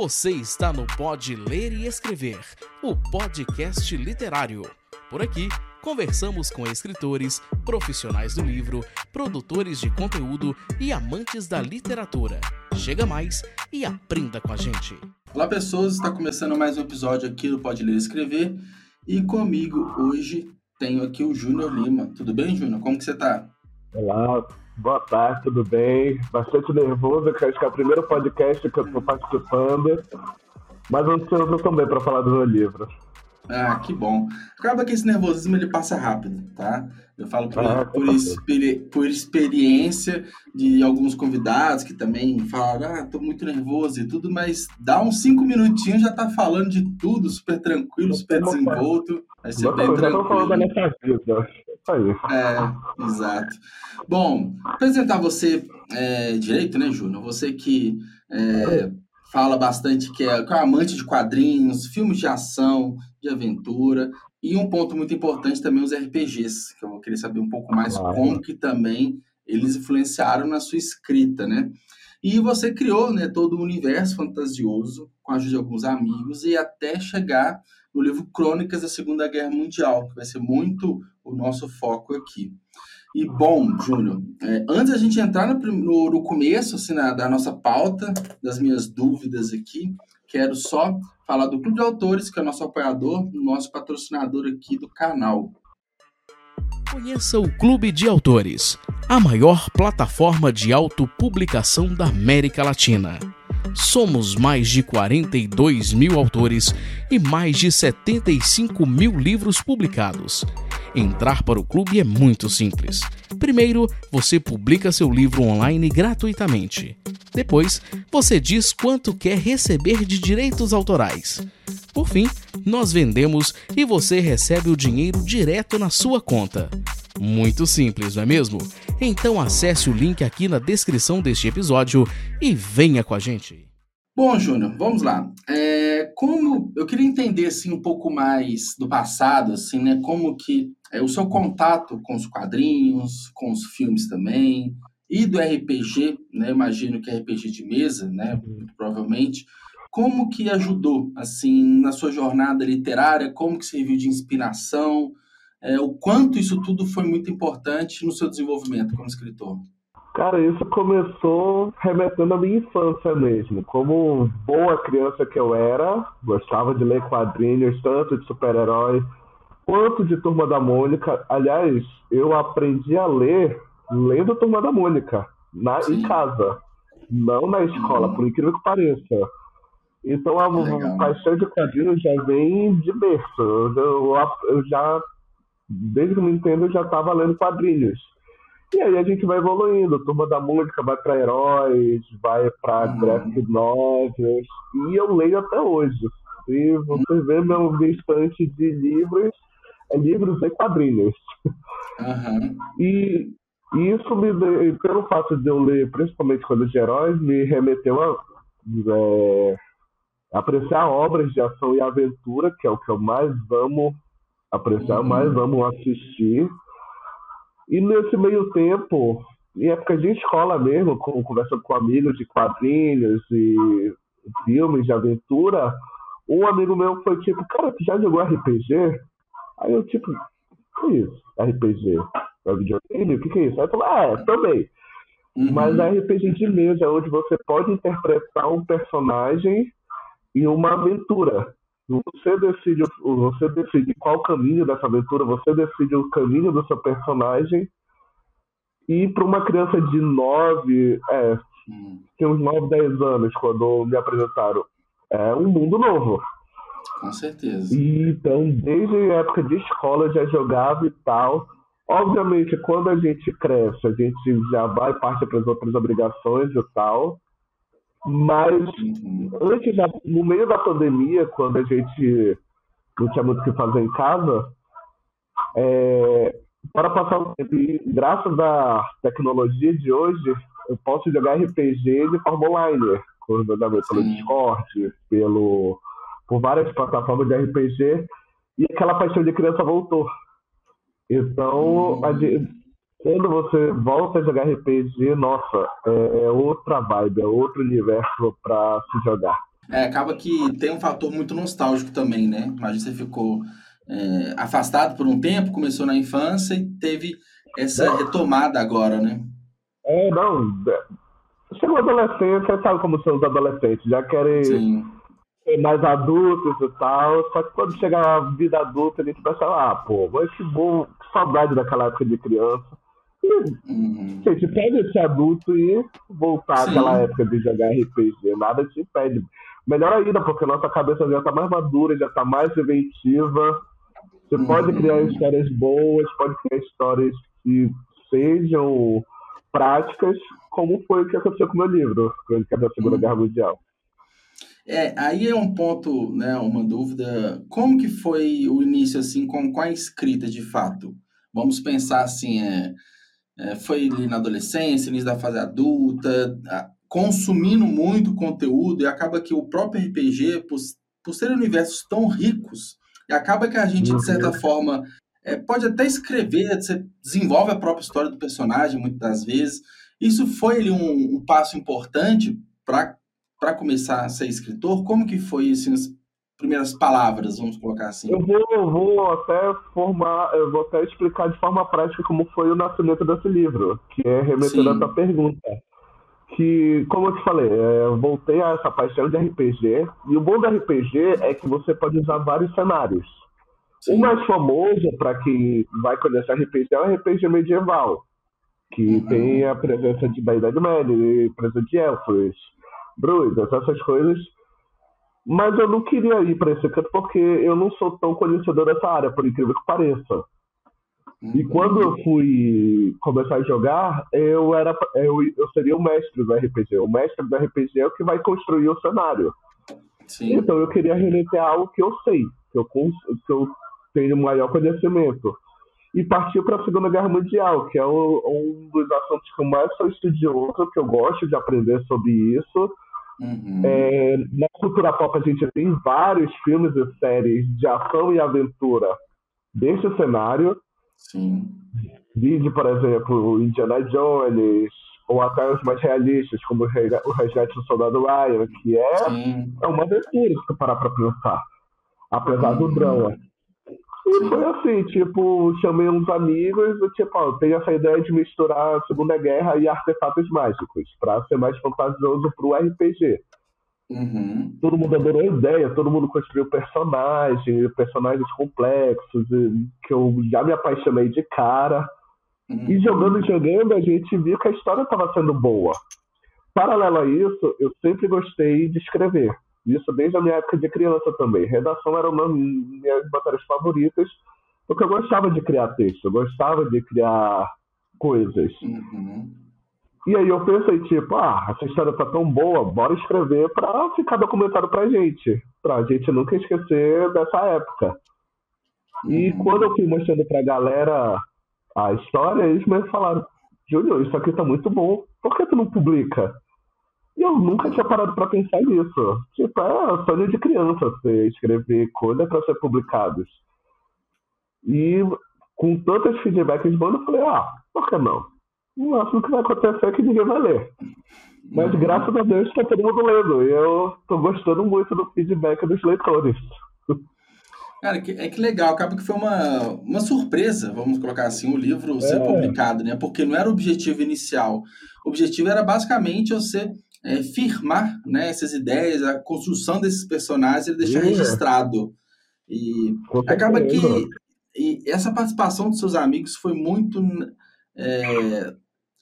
Você está no Pode Ler e Escrever, o podcast literário. Por aqui, conversamos com escritores, profissionais do livro, produtores de conteúdo e amantes da literatura. Chega mais e aprenda com a gente. Olá, pessoas! Está começando mais um episódio aqui do Pode Ler e Escrever. E comigo hoje tenho aqui o Júnior Lima. Tudo bem, Júnior? Como que você está? Olá, Boa tarde, tudo bem? Bastante nervoso, que acho que é o primeiro podcast que eu estou participando. Mas ansioso também para falar do meu livro. Ah, que bom. Acaba que esse nervosismo ele passa rápido, tá? Eu falo por, ah, por, experi por, experiência de alguns convidados que também falam, ah, tô muito nervoso e tudo, mas dá uns cinco minutinhos já tá falando de tudo, super tranquilo, super desenvolto. Vai ser bem tranquilo. Já falando da minha vida. É, exato. Bom, apresentar você é, direito, né, Júnior? Você que é, fala bastante que é, que é amante de quadrinhos, filmes de ação, de aventura, e um ponto muito importante também os RPGs, que eu vou querer saber um pouco mais ah, como que também eles influenciaram na sua escrita, né? E você criou né, todo o um universo fantasioso com a ajuda de alguns amigos e até chegar no livro Crônicas da Segunda Guerra Mundial, que vai ser muito o nosso foco aqui. E bom, Júnior, é, antes da gente entrar no, no, no começo assim, na, da nossa pauta, das minhas dúvidas aqui, quero só falar do Clube de Autores, que é nosso apoiador, nosso patrocinador aqui do canal. Conheça o Clube de Autores, a maior plataforma de autopublicação da América Latina. Somos mais de 42 mil autores e mais de 75 mil livros publicados. Entrar para o clube é muito simples. Primeiro, você publica seu livro online gratuitamente. Depois, você diz quanto quer receber de direitos autorais. Por fim, nós vendemos e você recebe o dinheiro direto na sua conta. Muito simples, não é mesmo? Então acesse o link aqui na descrição deste episódio e venha com a gente. Bom, Júnior, vamos lá. É, como eu queria entender assim um pouco mais do passado, assim, né? Como que é, o seu contato com os quadrinhos, com os filmes também e do RPG, né? Imagino que é RPG de mesa, né? Uhum. Provavelmente. Como que ajudou assim na sua jornada literária? Como que serviu de inspiração? É, o quanto isso tudo foi muito importante no seu desenvolvimento como escritor? Cara, isso começou remetendo à minha infância mesmo. Como boa criança que eu era, gostava de ler quadrinhos, tanto de super-heróis quanto de Turma da Mônica. Aliás, eu aprendi a ler lendo Turma da Mônica, na, em casa, não na escola, por incrível que pareça. Então a Legal. paixão de quadrinhos já vem de berço. Eu, eu, eu já, desde que me entendo, eu já estava lendo quadrinhos. E aí a gente vai evoluindo, Turma da Música vai para heróis, vai para uhum. graphic novels, e eu leio até hoje. Se você vê meu estante de livros, é livros e quadrinhos. Uhum. E isso me pelo fato de eu ler principalmente coisas de heróis, me remeteu a é, apreciar obras de ação e aventura, que é o que eu mais amo apreciar, uhum. mais amo assistir. E nesse meio tempo, em época de escola mesmo, com, conversando com amigos de quadrinhos e filmes de aventura, um amigo meu foi tipo, cara, tu já jogou RPG? Aí eu tipo, que é isso? RPG? É videogame? O que, que é isso? Aí eu falei, ah, é, também. Uhum. Mas é RPG de mesa, onde você pode interpretar um personagem em uma aventura. Você decide, você decide qual caminho dessa aventura, você decide o caminho do seu personagem. E para uma criança de 9, é, tinha uns 9, 10 anos quando me apresentaram, é um mundo novo. Com certeza. E, então, desde a época de escola eu já jogava e tal. Obviamente, quando a gente cresce, a gente já vai parte para as outras obrigações e tal. Mas antes, no meio da pandemia, quando a gente não tinha muito o que fazer em casa, é, para passar o tempo, e graças à tecnologia de hoje, eu posso jogar RPG de forma online, pelo Discord, pelo, por várias plataformas de RPG, e aquela paixão de criança voltou. Então, a, quando você volta a jogar RPG, nossa, é, é outra vibe, é outro universo para se jogar. É, acaba que tem um fator muito nostálgico também, né? Imagina você ficou é, afastado por um tempo, começou na infância e teve essa retomada agora, né? É, não. Chegou a adolescência, sabe como são os adolescentes, já querem Sim. ser mais adultos e tal. Só que quando chega a vida adulta, a gente pensa, ah, pô, mas que bom, que saudade daquela época de criança. Uhum. gente, pode ser adulto e voltar Sim. àquela época de jogar RPG, nada te impede. Melhor ainda, porque nossa cabeça já tá mais madura, já tá mais inventiva. Você uhum. pode criar histórias boas, pode criar histórias que sejam práticas, como foi o que aconteceu com o meu livro, Crônica da Segunda uhum. Guerra Mundial. É, aí é um ponto, né, uma dúvida. Como que foi o início, assim, com, com a escrita, de fato? Vamos pensar, assim, é, foi ali na adolescência, início da fase adulta, consumindo muito conteúdo, e acaba que o próprio RPG, por, por serem universos tão ricos, acaba que a gente, de certa uhum. forma, é, pode até escrever, você desenvolve a própria história do personagem muitas das vezes. Isso foi ali, um, um passo importante para começar a ser escritor? Como que foi assim, as primeiras palavras, vamos colocar assim? Eu vou, vou até formar, eu vou até explicar de forma prática como foi o nascimento desse livro, que é remetendo a essa pergunta. Que, como eu te falei, é, eu voltei a essa paixão de RPG, e o bom do RPG é que você pode usar vários cenários. Sim. O mais famoso, para quem vai conhecer RPG, é o RPG medieval, que uhum. tem a presença de, da Idade Média, presença de elfos, druidas, essas coisas. Mas eu não queria ir para esse canto porque eu não sou tão conhecedor dessa área, por incrível que pareça. Uhum. E quando eu fui começar a jogar, eu era eu, eu seria o mestre do RPG. O mestre do RPG é o que vai construir o cenário. Sim. Então eu queria remeter algo que eu sei, que eu, que eu tenho maior conhecimento. E partiu para a Segunda Guerra Mundial, que é um, um, dos assuntos que eu mais sou estudioso, que eu gosto de aprender sobre isso. Uhum. É, na cultura pop a gente tem vários filmes e séries de ação e aventura desse cenário. Sim. Vídeo, por exemplo, Indiana Jones, ou até os mais realistas, como o Resgate do Soldado Ryan, que é, é uma aventura, se parar para pensar apesar do drama. E foi assim, tipo, chamei uns amigos e tipo, ó, tenho essa ideia de misturar a Segunda Guerra e artefatos mágicos, pra ser mais fantasioso pro RPG. Uhum. Todo mundo adorou a ideia, todo mundo construiu personagens, personagens complexos, que eu já me apaixonei de cara. Uhum. E jogando e jogando, a gente viu que a história estava sendo boa. Paralelo a isso, eu sempre gostei de escrever. Isso desde a minha época de criança também. Redação era uma das minhas matérias favoritas, porque eu gostava de criar texto, eu gostava de criar coisas. Uhum. E aí eu pensei, tipo, ah, essa história tá tão boa, bora escrever pra ficar documentado pra gente. Pra gente nunca esquecer dessa época. E uhum. quando eu fui mostrando pra galera a história, eles me falaram, Júnior, isso aqui tá muito bom, por que tu não publica? E eu nunca tinha parado para pensar nisso. Tipo, é sonho de criança você escrever coisa para ser publicados. E com tantos feedbacks bons, eu falei, ah, por que não? O máximo que vai acontecer é que ninguém vai ler. Mas uhum. graças a Deus está todo mundo lendo. E eu estou gostando muito do feedback dos leitores. Cara, que, é que legal, acaba que foi uma, uma surpresa, vamos colocar assim, o livro ser é. publicado, né? Porque não era o objetivo inicial. O objetivo era basicamente você é, firmar né, essas ideias, a construção desses personagens, ele deixar registrado. E acaba que e essa participação dos seus amigos foi muito é,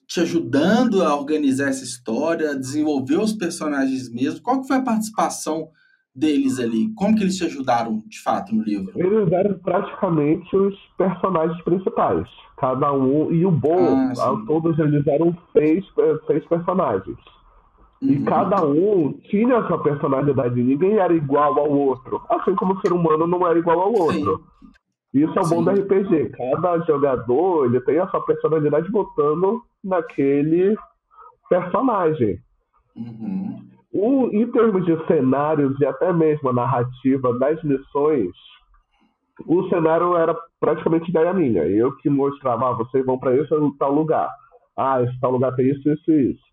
te ajudando a organizar essa história, a desenvolver os personagens mesmo. Qual que foi a participação deles ali? Como que eles te ajudaram, de fato, no livro? Eles eram praticamente os personagens principais. Cada um, e o bom, ah, todos eles eram seis, seis personagens. E uhum. cada um tinha a sua personalidade, ninguém era igual ao outro. Assim como o ser humano não era igual ao outro. Sim. Isso é o bom do RPG. Cada jogador ele tem a sua personalidade botando naquele personagem. Uhum. O, em termos de cenários e até mesmo a narrativa das missões, o cenário era praticamente ideia minha. Eu que mostrava, ah, vocês vão para esse tal lugar. Ah, esse tal lugar tem isso, isso e isso.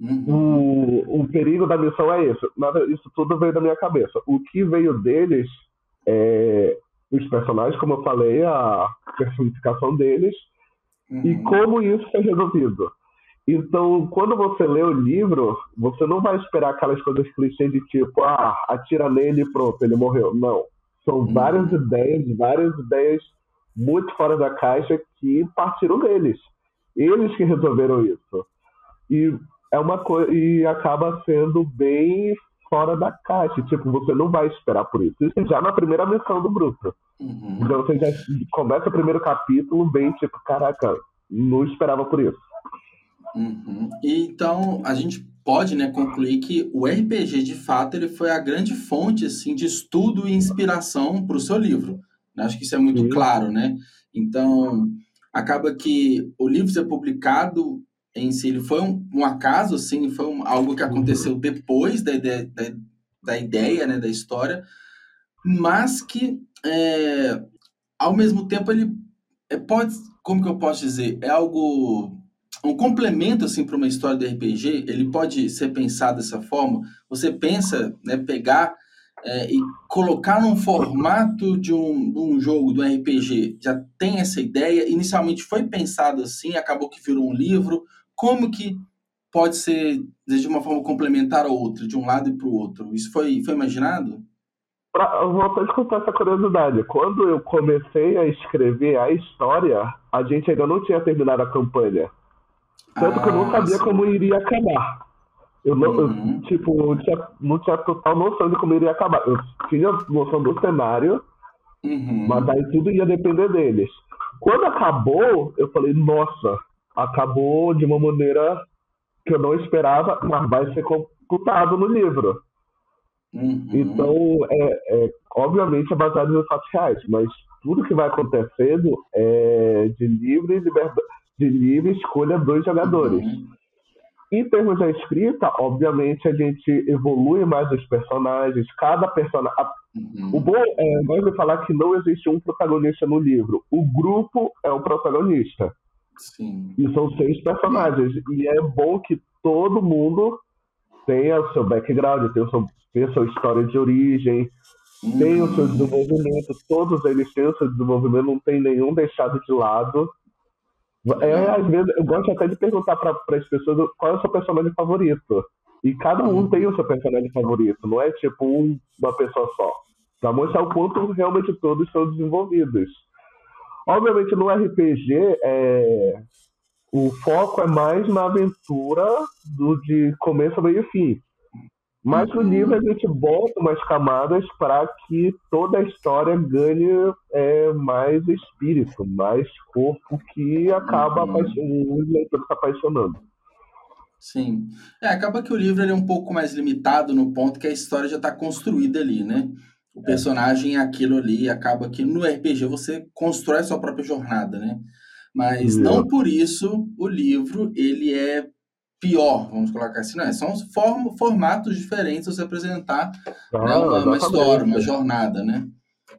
Uhum. O, o perigo da missão é isso. Nada, isso tudo veio da minha cabeça. O que veio deles é os personagens, como eu falei, a personificação deles uhum. e como isso foi resolvido. Então, quando você lê o livro, você não vai esperar aquelas coisas clichês de tipo, ah, atira nele e pronto, ele morreu. Não. São uhum. várias ideias, várias ideias muito fora da caixa que partiram deles. Eles que resolveram isso. E é uma coisa e acaba sendo bem fora da caixa. Tipo, você não vai esperar por isso. Isso já na primeira missão do Bruto. Uhum. Então você já começa o primeiro capítulo bem tipo, caraca, não esperava por isso. Uhum. E, então, a gente pode né, concluir que o RPG, de fato, ele foi a grande fonte assim, de estudo e inspiração para o seu livro. Acho que isso é muito Sim. claro, né? Então, acaba que o livro ser publicado em si, ele foi um, um acaso, assim, foi um, algo que aconteceu uhum. depois da ideia, da, da, ideia, né, da história, mas que, é, ao mesmo tempo, ele é, pode, como que eu posso dizer, é algo um complemento assim para uma história de RPG, ele pode ser pensado dessa forma. Você pensa, né, pegar é, e colocar num formato de um, de um jogo, do RPG, já tem essa ideia. Inicialmente foi pensado assim, acabou que virou um livro. Como que pode ser de uma forma complementar a outra, de um lado e para o outro? Isso foi, foi imaginado? Pra, eu vou até contar essa curiosidade. Quando eu comecei a escrever a história, a gente ainda não tinha terminado a campanha. Tanto ah, que eu não sabia sim. como iria acabar. Eu não, uhum. eu, tipo, não tinha, não tinha total noção de como iria acabar. Eu tinha noção do cenário, uhum. mas aí tudo ia depender deles. Quando acabou, eu falei, nossa, acabou de uma maneira que eu não esperava, mas vai ser computado no livro. Uhum. Então, é, é, obviamente é baseado em fatos reais, mas tudo que vai acontecendo é de livre liberdade de livre escolha dos jogadores. Uhum. Em termos da escrita, obviamente a gente evolui mais os personagens, cada personagem. Uhum. O bom é nós falar que não existe um protagonista no livro. O grupo é o protagonista. Sim. E são seis personagens. E é bom que todo mundo tenha o seu background, tenha, o seu, tenha a sua história de origem, uhum. tenha o seu desenvolvimento. Todos eles têm o seu desenvolvimento, não tem nenhum deixado de lado. É, às vezes, eu gosto até de perguntar para as pessoas qual é o seu personagem favorito. E cada um tem o seu personagem favorito, não é tipo um, uma pessoa só. Para mostrar o quanto realmente todos são desenvolvidos. Obviamente no RPG é, o foco é mais na aventura do de começo, meio e fim. Mas no livro a gente bota umas camadas para que toda a história ganhe é, mais espírito, mais corpo, que acaba uhum. o leitor se apaixonando. Sim. É, acaba que o livro é um pouco mais limitado no ponto que a história já está construída ali, né? O é. personagem é aquilo ali, acaba que no RPG você constrói a sua própria jornada, né? Mas não por isso o livro ele é pior, vamos colocar assim, não é? São form, formatos diferentes você apresentar ah, né, uma, uma, história, uma jornada, né?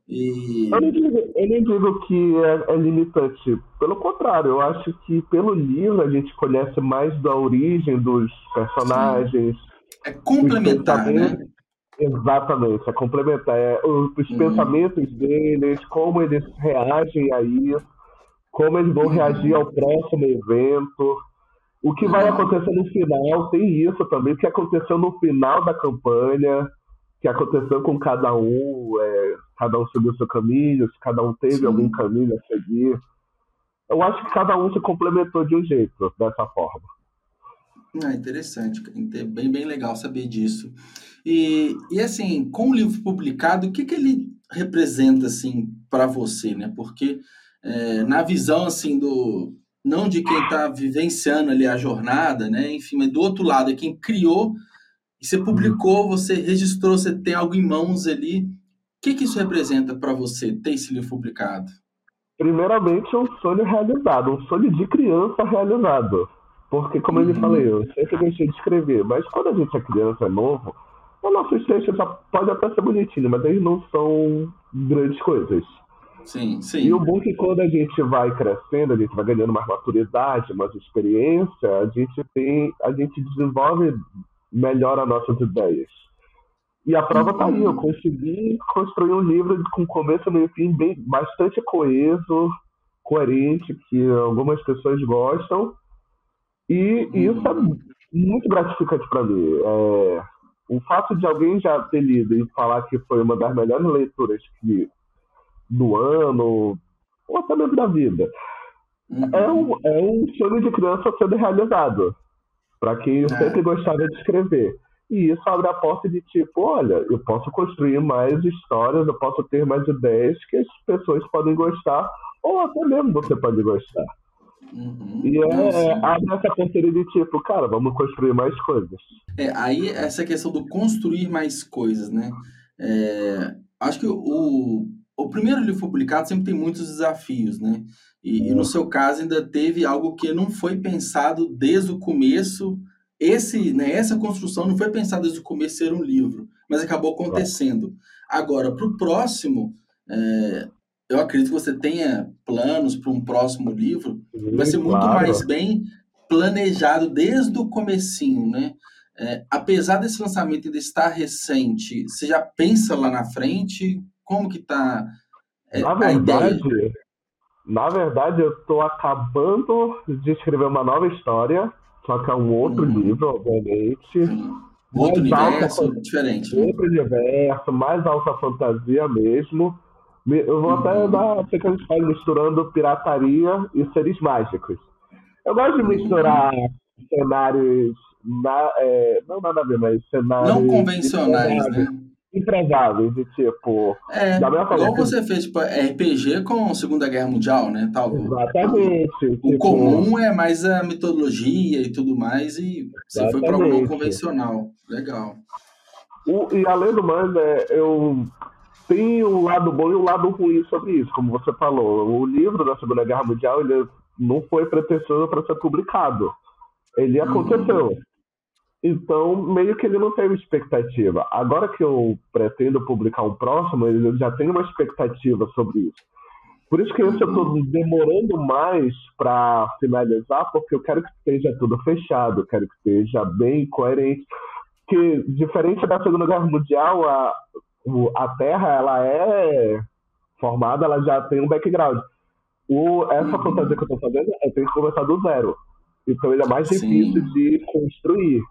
E... Eu, não digo, eu não digo que é, é, limitante. Pelo contrário, eu acho que pelo livro a gente conhece mais da origem dos personagens. Sim. É complementar, né? Exatamente, é complementar. É, os, os uhum. pensamentos deles, como eles reagem a isso, como eles vão uhum. reagir ao próximo evento. O que vai acontecer no final tem isso também, o que aconteceu no final da campanha, que aconteceu com cada um, é, cada um seguiu seu caminho, se cada um teve Sim. algum caminho a seguir. Eu acho que cada um se complementou de um jeito, dessa forma. Ah, interessante, bem, bem legal saber disso. E, e assim, com o livro publicado, o que, que ele representa assim para você, né? Porque é, na visão assim do, não de quem está vivenciando ali a jornada, né? Enfim, mas do outro lado, é quem criou e você publicou, você registrou, você tem algo em mãos ali. O que, que isso representa para você, ter esse livro publicado? Primeiramente, um sonho realizado, um sonho de criança realizado. Porque, como uhum. eu falei, eu sempre deixei de escrever, mas quando a gente é criança, é novo, os nossos textos podem até ser bonitinhos, mas eles não são grandes coisas. Sim, sim. E o bom é que quando a gente vai crescendo, a gente vai ganhando mais maturidade, mais experiência, a gente tem, a gente desenvolve melhor as nossas ideias. E a prova está aí, eu consegui construir um livro com começo, meio e fim bem, bastante coeso, coerente, que algumas pessoas gostam. E, e isso é muito gratificante para mim. É, o fato de alguém já ter lido e falar que foi uma das melhores leituras que, do ano, ou até mesmo da vida, uhum. é, um, é um sonho de criança sendo realizado. Para quem é. sempre gostava de escrever. E isso abre a porta de tipo, olha, eu posso construir mais histórias, eu posso ter mais ideias que as pessoas podem gostar, ou até mesmo você pode gostar. Uhum. E é, é abre essa ponteira de tipo, cara, vamos construir mais coisas. É, aí essa questão do construir mais coisas, né? É, acho que o, o primeiro livro publicado sempre tem muitos desafios, né? E, e, no seu caso ainda teve algo que não foi pensado desde o começo esse, né, essa construção não foi pensada desde o começo ser um livro, mas acabou acontecendo. Agora, para o próximo, é, eu acredito que você tenha planos para um próximo livro, Sim, vai ser muito claro. mais bem planejado desde o comecinho, né? É, apesar desse lançamento ainda estar recente, você já pensa lá na frente? Como que está é, na verdade, Na verdade, eu estou acabando de escrever uma nova história só que é um outro hum. livro, obviamente. Outro universo, alta, diferente. Outro universo, mais alta fantasia mesmo. Eu vou até uhum. dar pequeno spoiler misturando pirataria e seres mágicos. Eu gosto de misturar uhum. cenários. Na, é, não nada a ver, mas cenários. Não convencionais, né? improváveis, de tipo. É, igual você fez tipo, RPG com Segunda Guerra Mundial, né? Tal. Exatamente. O tipo... comum é mais a mitologia e tudo mais, e você Exatamente. foi para algo não convencional. Legal. O, e além do mais, eu o um lado bom e o um lado ruim sobre isso, como você falou. O livro da Segunda Guerra Mundial ele não foi pretensioso para ser publicado. Ele aconteceu. Uhum. Então, meio que ele não teve expectativa. Agora que eu pretendo publicar um próximo, eu já tenho uma expectativa sobre isso. Por isso que eu estou demorando mais para finalizar, porque eu quero que esteja tudo fechado, quero que esteja bem coerente. Que, diferente da Segunda Guerra Mundial, a, a Terra ela é formada, ela já tem um background. O, essa fantasia que eu estou fazendo, eu tenho que começar do zero. Então ele é mais difícil Sim. de construir.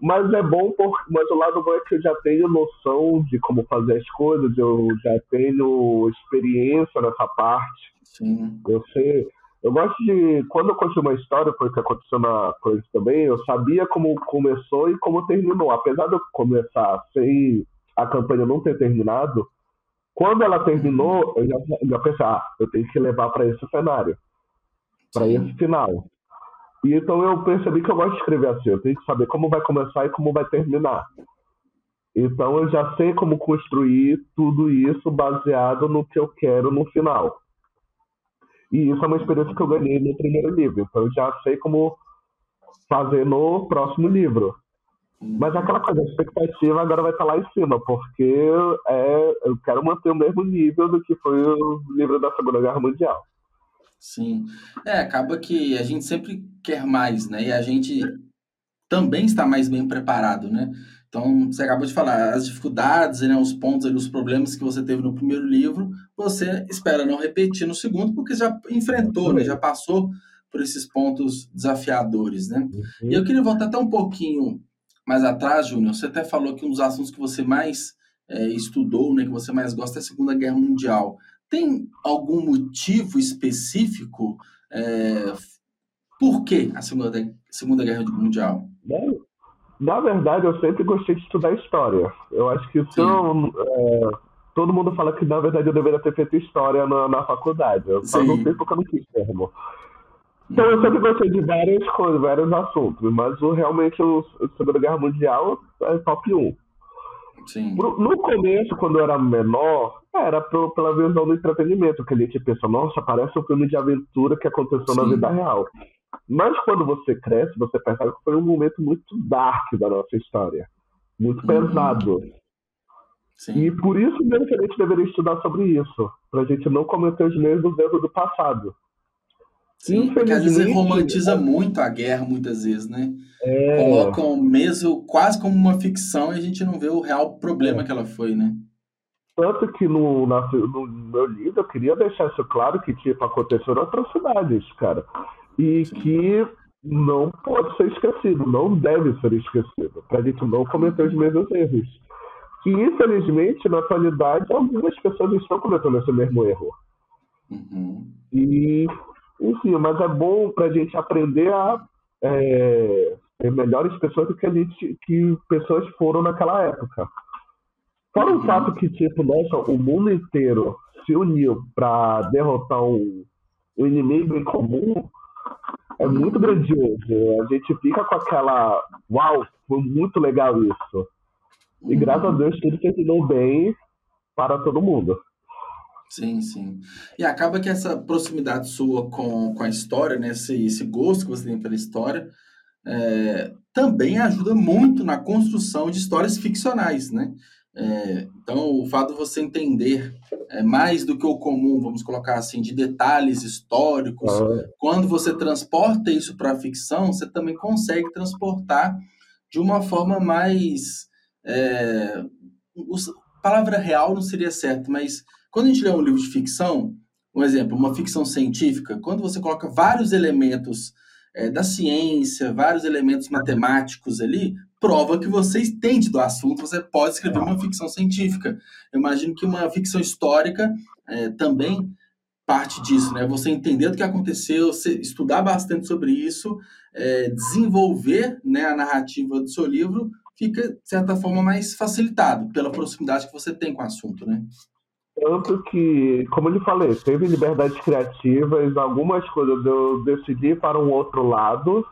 Mas é bom, por, mas o lado bom é que eu já tenho noção de como fazer as coisas, eu já tenho experiência nessa parte. Sim. Eu sei. Eu gosto de. Quando eu conto uma história, foi o que aconteceu na coisa também, eu sabia como começou e como terminou. Apesar de eu começar sem a campanha não ter terminado, quando ela terminou, eu já, já pensei, ah, eu tenho que levar para esse cenário, para esse final. E então eu percebi que eu gosto de escrever assim. Eu tenho que saber como vai começar e como vai terminar. Então eu já sei como construir tudo isso baseado no que eu quero no final. E isso é uma experiência que eu ganhei no primeiro livro. Então eu já sei como fazer no próximo livro. Mas aquela coisa, a expectativa agora vai estar lá em cima, porque é, eu quero manter o mesmo nível do que foi o livro da Segunda Guerra Mundial. Sim. É, acaba que a gente sempre quer mais, né? E a gente também está mais bem preparado, né? Então, você acabou de falar, as dificuldades, né, os pontos, os problemas que você teve no primeiro livro, você espera não repetir no segundo, porque já enfrentou, né, já passou por esses pontos desafiadores, né? Uhum. E eu queria voltar até um pouquinho mais atrás, Júnior. Você até falou que um dos assuntos que você mais é, estudou, né, que você mais gosta é a Segunda Guerra Mundial. Tem algum motivo específico é, por que a Segunda, Segunda Guerra Mundial? Na verdade, eu sempre gostei de estudar história. Eu acho que são, é, todo mundo fala que, na verdade, eu deveria ter feito história na, na faculdade. Eu só não sei porque eu não quis mesmo. Então, eu sempre gostei de várias coisas, vários assuntos, mas o, realmente o Segunda Guerra Mundial é top 1. Sim. No começo, quando eu era menor, era pela visão do entretenimento, que a gente pensa, nossa, parece um filme de aventura que aconteceu Sim. na vida real. Mas quando você cresce, você percebe que foi um momento muito dark da nossa história. Muito uhum. pesado. Sim. E por isso mesmo que a gente deveria estudar sobre isso. pra gente não cometer os mesmos erros do passado. Sim, porque às vezes romantiza muito a guerra, muitas vezes, né? É... Colocam mesmo quase como uma ficção e a gente não vê o real problema é. que ela foi, né? Tanto que no, na, no meu livro eu queria deixar isso claro que tipo, aconteceram atrocidades, cara. E Sim. que não pode ser esquecido, não deve ser esquecido, para a gente não cometer os mesmos erros. Que infelizmente, na atualidade, algumas pessoas estão cometendo esse mesmo erro. Uhum. E, enfim, mas é bom para a gente aprender a é, ter melhores pessoas do que a gente que pessoas foram naquela época. Fora o fato que, tipo, nossa, o mundo inteiro se uniu para derrotar um, um inimigo em comum, é muito grandioso. A gente fica com aquela. Uau, foi muito legal isso. E graças a Deus tudo terminou bem para todo mundo. Sim, sim. E acaba que essa proximidade sua com, com a história, né, esse, esse gosto que você tem pela história, é, também ajuda muito na construção de histórias ficcionais, né? É, então, o fato de você entender é, mais do que o comum, vamos colocar assim, de detalhes históricos, ah. quando você transporta isso para a ficção, você também consegue transportar de uma forma mais. É, palavra real não seria certo, mas quando a gente lê um livro de ficção, um exemplo, uma ficção científica, quando você coloca vários elementos é, da ciência, vários elementos matemáticos ali, prova que você entende do assunto, você pode escrever uma ficção científica. Eu imagino que uma ficção histórica é, também parte disso, né? Você entender o que aconteceu, estudar bastante sobre isso, é, desenvolver né, a narrativa do seu livro, fica, de certa forma, mais facilitado pela proximidade que você tem com o assunto, né? Tanto que, como eu lhe falei, teve liberdades criativas, algumas coisas eu decidi para um outro lado,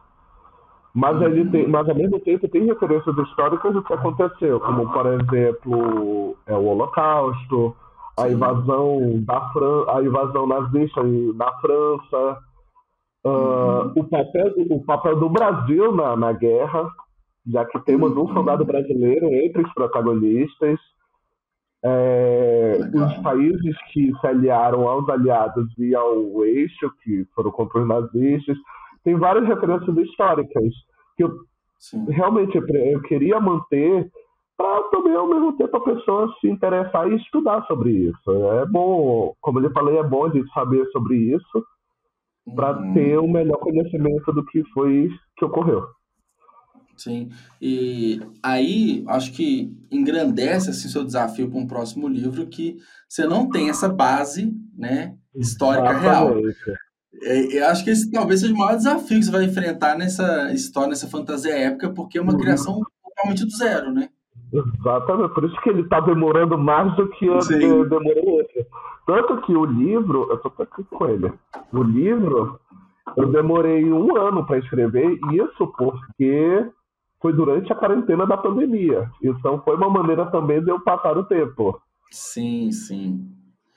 mas, ele tem, mas ao mesmo tempo tem referências históricas do que aconteceu, como por exemplo é, o Holocausto, a invasão da Fran a invasão nazista na França, uh, uhum. o, papel, o papel do Brasil na, na guerra, já que temos um soldado brasileiro entre os protagonistas. É, os países que se aliaram aos aliados e ao eixo, que foram contra os nazistas, tem várias referências históricas que eu Sim. realmente eu queria manter para também ao mesmo tempo a pessoa se interessar e estudar sobre isso. É bom, como eu falei, é bom de saber sobre isso para uhum. ter um melhor conhecimento do que foi que ocorreu. Sim. E aí, acho que engrandece assim, seu desafio para um próximo livro que você não tem essa base né, histórica Exatamente. real. É, eu acho que esse talvez seja o maior desafio que você vai enfrentar nessa história, nessa fantasia épica, porque é uma uhum. criação totalmente do zero, né? Exatamente, por isso que ele está demorando mais do que eu demorei outro. Tanto que o livro, eu tô aqui com ele, o livro eu demorei um ano para escrever, isso porque foi durante a quarentena da pandemia. Então foi uma maneira também de eu passar o tempo. Sim, sim.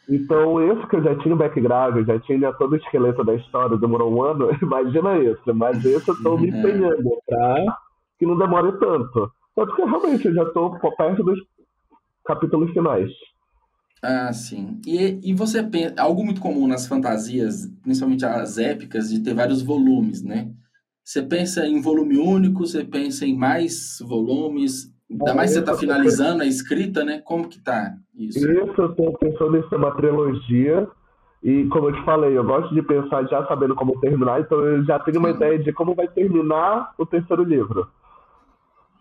Então, esse que eu já tinha o background, eu já tinha todo o esqueleto da história, demorou um ano, imagina esse. Mas esse eu estou me é. empenhando para que não demore tanto. Tanto que realmente eu já estou perto dos capítulos finais. Ah, sim. E, e você pensa, algo muito comum nas fantasias, principalmente as épicas, de ter vários volumes, né? Você pensa em volume único, você pensa em mais volumes, Ainda mais você está finalizando a escrita, né? Como que tá isso? Isso, eu estou pensando em ser uma trilogia. E como eu te falei, eu gosto de pensar já sabendo como terminar, então eu já tenho uma ideia de como vai terminar o terceiro livro.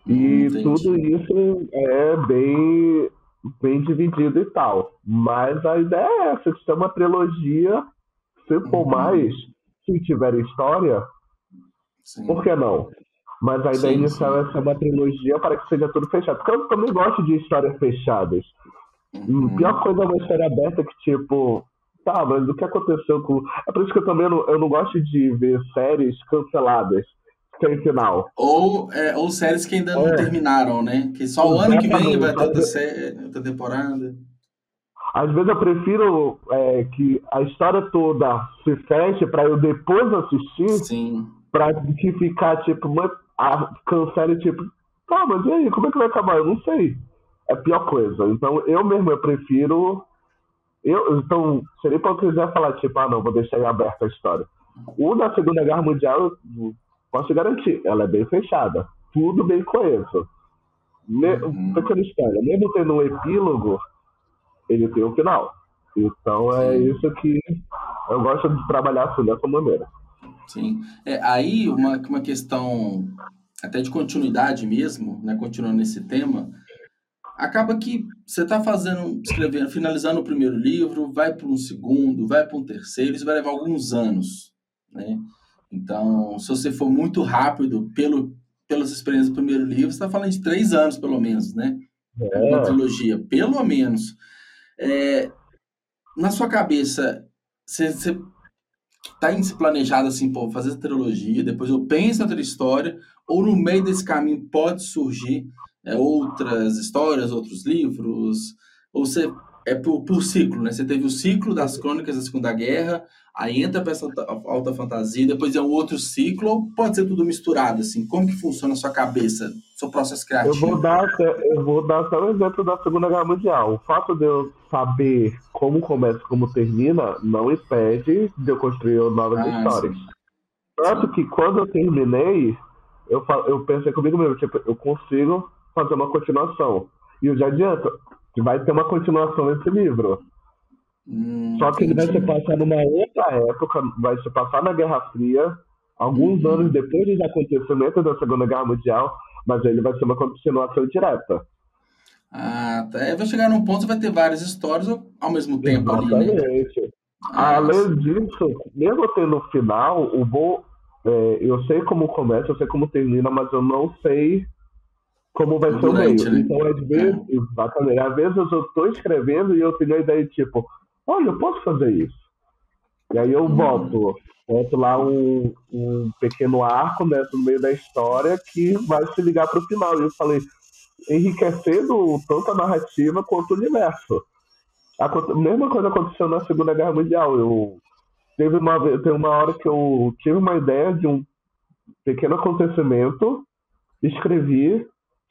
E hum, tudo isso é bem, bem dividido e tal. Mas a ideia é essa, que é uma trilogia, se for uhum. mais, se tiver história, Sim. por que não? Mas a ideia sim, inicial sim. é ser uma trilogia para que seja tudo fechado. Porque eu também gosto de histórias fechadas. Uhum. A pior coisa é uma história aberta que, tipo, tá, mas o que aconteceu com. É por isso que eu também não, eu não gosto de ver séries canceladas sem final. Ou, é, ou séries que ainda não é. terminaram, né? Que só o ano que vem vai ter outra, série, outra temporada. Às vezes eu prefiro é, que a história toda se feche para eu depois assistir. Sim. Pra que ficar, tipo, uma a cancele, tipo, tá, mas e aí, como é que vai acabar? Eu não sei. É a pior coisa. Então, eu mesmo, eu prefiro Eu, então, seria para eu quiser falar, tipo, ah, não, vou deixar em aberto a história. O da Segunda Guerra Mundial, posso garantir, ela é bem fechada. Tudo bem coeso. Me, uhum. Pequena história, mesmo tendo um epílogo, ele tem um final. Então é isso que eu gosto de trabalhar assim, dessa maneira. Sim. É, aí, uma, uma questão até de continuidade mesmo, né, continuando nesse tema, acaba que você está fazendo, escrevendo, finalizando o primeiro livro, vai para um segundo, vai para um terceiro, isso vai levar alguns anos, né? Então, se você for muito rápido pelo, pelas experiências do primeiro livro, você está falando de três anos, pelo menos, né? É. Uma trilogia, pelo menos. É, na sua cabeça, você, você tá se planejado assim, pô, fazer essa trilogia, depois eu penso em outra história, ou no meio desse caminho pode surgir é, outras histórias, outros livros, ou você é por, por, ciclo, né? Você teve o ciclo das crônicas da Segunda Guerra, aí entra para essa alta fantasia, depois é um outro ciclo, ou pode ser tudo misturado, assim? Como que funciona a sua cabeça, seu processo criativo? Eu vou dar, eu vou dar só um exemplo da Segunda Guerra Mundial. O fato de eu saber como começa e como termina não impede de eu construir novas ah, histórias. Sim. Tanto sim. que quando eu terminei, eu, eu pensei comigo mesmo, tipo, eu consigo fazer uma continuação. E eu já adianto, vai ter uma continuação nesse livro. Hum, Só que ele vai se passar numa outra época, vai se passar na Guerra Fria, alguns uhum. anos depois dos acontecimentos da Segunda Guerra Mundial, mas ele vai ser uma continuação direta. Ah, tá. É, vai chegar num ponto que vai ter várias histórias ao mesmo tempo Exatamente. ali, né? Ah, Além disso, mesmo tendo final, o bom, é, eu sei como começa, eu sei como termina, mas eu não sei como vai ser o meio. Né? Então, às vezes, é. exatamente, às vezes eu estou escrevendo e eu tenho a ideia de tipo, olha, eu posso fazer isso. E aí eu boto, boto lá um, um pequeno arco né, no meio da história que vai se ligar para o final. E eu falei, enriquecendo tanto a narrativa quanto o universo. A mesma coisa aconteceu na Segunda Guerra Mundial. Eu teve uma teve uma hora que eu tive uma ideia de um pequeno acontecimento, escrevi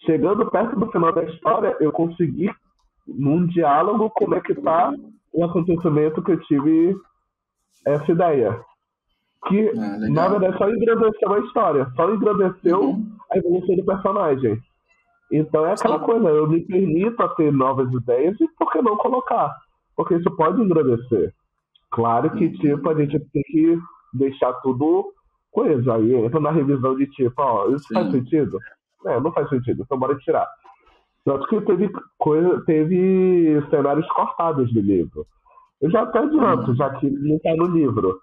chegando perto do final da história, eu consegui, num diálogo, conectar o acontecimento que eu tive essa ideia. Que, ah, na verdade, só engrandeceu a história, só engrandeceu uhum. a evolução do personagem. Então é aquela Sim. coisa, eu me permito a ter novas ideias e por que não colocar? Porque isso pode engrandecer. Claro que, uhum. tipo, a gente tem que deixar tudo coisa. Aí entra na revisão de tipo, ó, isso Sim. faz sentido? É, não faz sentido, então bora tirar. Tanto que teve, coisa, teve cenários cortados do livro. Eu já até adianto, já que não está no livro.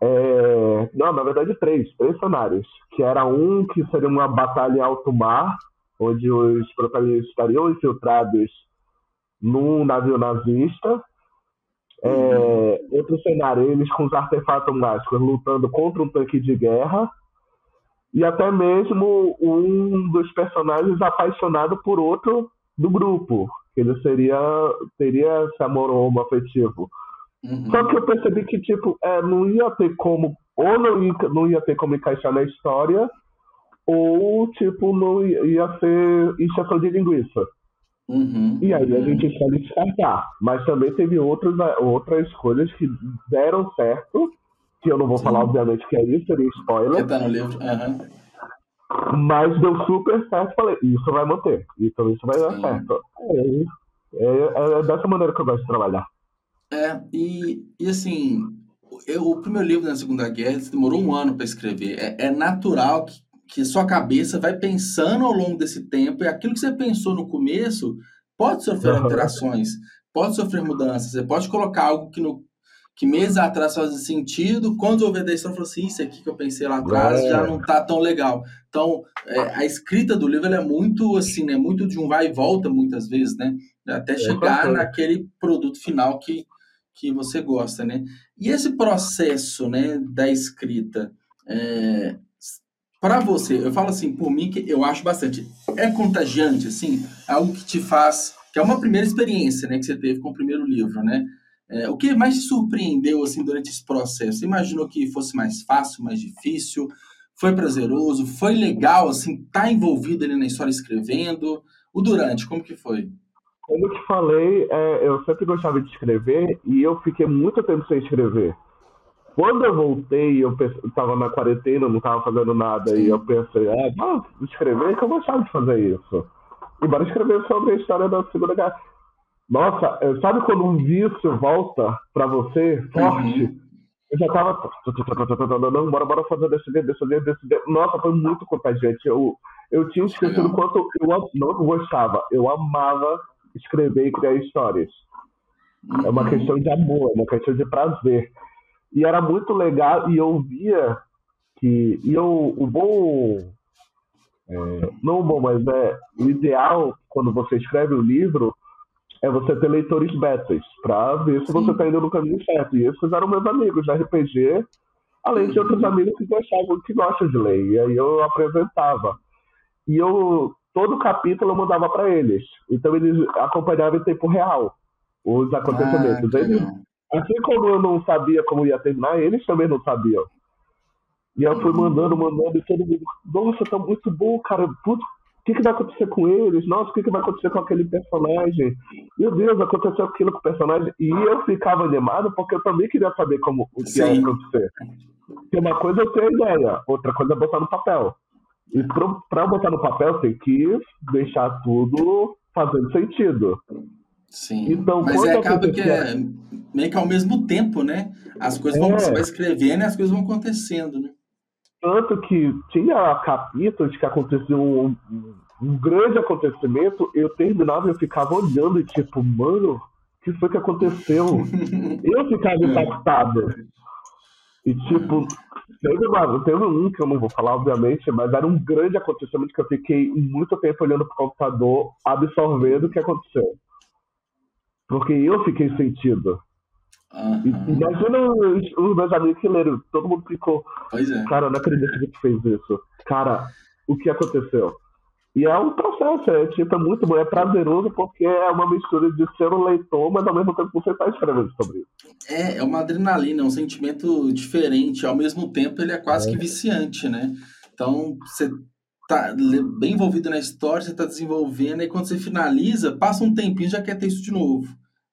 É, não, na verdade, três, três cenários. Que era um que seria uma batalha em alto mar, onde os protagonistas estariam infiltrados num navio nazista. É, outro cenário, eles com os artefatos mágicos lutando contra um tanque de guerra e até mesmo um dos personagens apaixonado por outro do grupo. Ele seria teria esse amor homo afetivo. Uhum. Só que eu percebi que tipo é, não ia ter como ou não ia, não ia ter como encaixar na história ou tipo não ia, ia ser injeção de linguiça. Uhum. E aí a gente escolhe descartar. Mas também teve outras, outras coisas que deram certo que eu não vou Sim. falar, obviamente, que é isso, seria spoiler. Que tá no livro, uhum. Mas deu super certo, falei, isso vai manter, então isso vai dar certo. É, é, é, dessa maneira que eu gosto de trabalhar. É, e, e assim, eu, o primeiro livro na Segunda Guerra demorou um ano para escrever. É, é natural que, que sua cabeça vai pensando ao longo desse tempo, e aquilo que você pensou no começo pode sofrer alterações, pode sofrer mudanças. Você pode colocar algo que no, que meses atrás fazia sentido, quando da história, eu falei assim, isso aqui que eu pensei lá atrás é. já não tá tão legal. Então, é, a escrita do livro é muito assim, né, muito de um vai e volta muitas vezes, né, até é chegar é naquele produto final que, que você gosta, né. E esse processo, né, da escrita, é, para você, eu falo assim, por mim, que eu acho bastante, é contagiante, assim, algo que te faz, que é uma primeira experiência, né, que você teve com o primeiro livro, né, é, o que mais te surpreendeu assim durante esse processo? Você imaginou que fosse mais fácil, mais difícil? Foi prazeroso? Foi legal assim estar tá envolvido ali na história escrevendo? O durante, como que foi? como te falei, é, eu sempre gostava de escrever e eu fiquei muito tempo sem escrever. Quando eu voltei, eu estava na quarentena, não estava fazendo nada, e eu pensei, ah, vou escrever, que eu gostava de fazer isso. E bora escrever sobre a história da Segunda Guerra. Nossa, é, sabe quando um vício volta para você forte? Uhum. Eu já tava. Não, bora, bora fazer desse jeito, desse jeito, desse jeito. Nossa, foi muito contagiante. Eu, eu tinha esquecido o quanto eu não gostava. Eu amava escrever e criar histórias. É uma uhum. questão de amor, é uma questão de prazer. E era muito legal, e eu via que. E eu, o bom. É, não bom, mas é o ideal quando você escreve o um livro é você ter leitores betas, para ver se você está indo no caminho certo. E esses eram meus amigos da RPG, além de outros amigos que gostavam, que gostam de ler. E aí eu apresentava. E eu, todo capítulo eu mandava para eles. Então eles acompanhavam em tempo real os acontecimentos. Ah, eles, assim como eu não sabia como ia terminar, eles também não sabiam. E eu fui mandando, mandando, e todo mundo, nossa, tá muito bom, cara. Puto, o que, que vai acontecer com eles? Nossa, o que, que vai acontecer com aquele personagem? Meu Deus, aconteceu aquilo com o personagem. E eu ficava animado porque eu também queria saber como o que ia acontecer. Porque uma coisa é ter a ideia, outra coisa é botar no papel. E para botar no papel tem que deixar tudo fazendo sentido. Sim. Então, Mas é, acaba que é meio que ao mesmo tempo, né? As coisas vão, é. você vai escrevendo e as coisas vão acontecendo, né? Tanto que tinha capítulos que aconteceu um, um grande acontecimento, eu terminava e eu ficava olhando e tipo, mano, o que foi que aconteceu? eu ficava impactado. E tipo, teve, uma, teve um que eu não vou falar, obviamente, mas era um grande acontecimento que eu fiquei muito tempo olhando pro computador, absorvendo o que aconteceu. Porque eu fiquei sentido. Uhum. Imagina os, os, meus amigos que leram, todo mundo ficou. Pois é. Cara, não acredito que tu fez isso. Cara, o que aconteceu? E é um processo, é tipo, é muito bom, é prazeroso porque é uma mistura de ser um leitor, mas ao mesmo tempo você está escrevendo sobre isso. É, é uma adrenalina, é um sentimento diferente, ao mesmo tempo ele é quase é. que viciante, né? Então, você tá bem envolvido na história, você está desenvolvendo, e quando você finaliza, passa um tempinho já quer ter isso de novo.